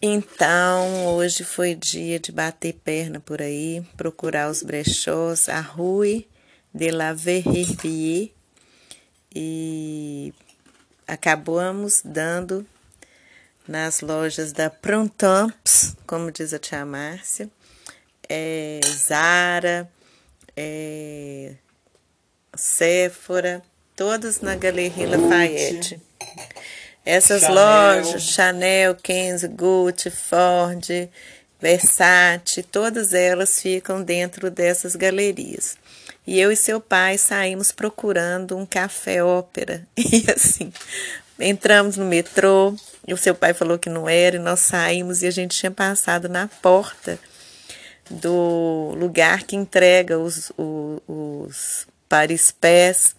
Então, hoje foi dia de bater perna por aí, procurar os brechós, a Rue de la Verrier e acabamos dando nas lojas da Prontamps, como diz a tia Márcia, é, Zara, é, Sephora, todas na Galeria Lafayette. Essas Chanel. lojas, Chanel, Kenzo, Gucci, Ford, Versace, todas elas ficam dentro dessas galerias. E eu e seu pai saímos procurando um café ópera. E assim, entramos no metrô, e o seu pai falou que não era, e nós saímos e a gente tinha passado na porta do lugar que entrega os, os, os Paris Pés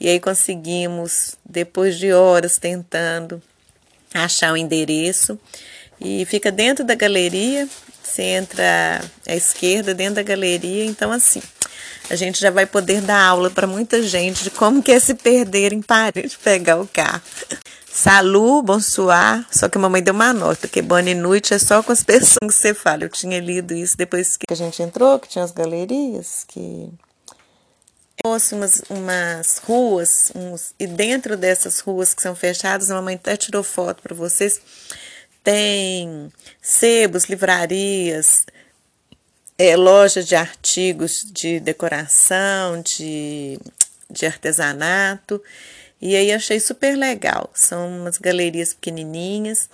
e aí conseguimos, depois de horas tentando achar o endereço, e fica dentro da galeria. Você entra à esquerda dentro da galeria, então assim, a gente já vai poder dar aula para muita gente de como que é se perder em Paris, pegar o carro. Salu, bonsoir. Só que a mamãe deu uma nota, que bonne noite é só com as pessoas que você fala. Eu tinha lido isso depois que a gente entrou, que tinha as galerias, que fosse umas, umas ruas, uns, e dentro dessas ruas que são fechadas, a mamãe até tirou foto para vocês, tem sebos, livrarias, é, lojas de artigos de decoração, de, de artesanato, e aí achei super legal. São umas galerias pequenininhas,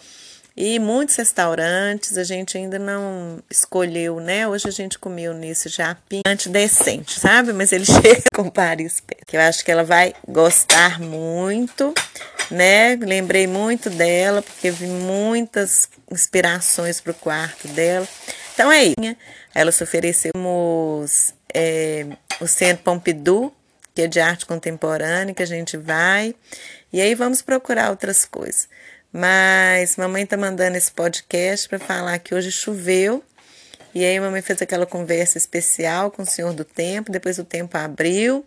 e muitos restaurantes, a gente ainda não escolheu, né? Hoje a gente comeu nesse japim decente, sabe? Mas ele chega com Paris que eu acho que ela vai gostar muito, né? Lembrei muito dela, porque vi muitas inspirações para o quarto dela. Então é isso. Ela se ofereceu é, o Centro Pompidou, que é de arte contemporânea, que a gente vai. E aí vamos procurar outras coisas. Mas mamãe tá mandando esse podcast para falar que hoje choveu. E aí mamãe fez aquela conversa especial com o Senhor do Tempo, depois o tempo abriu.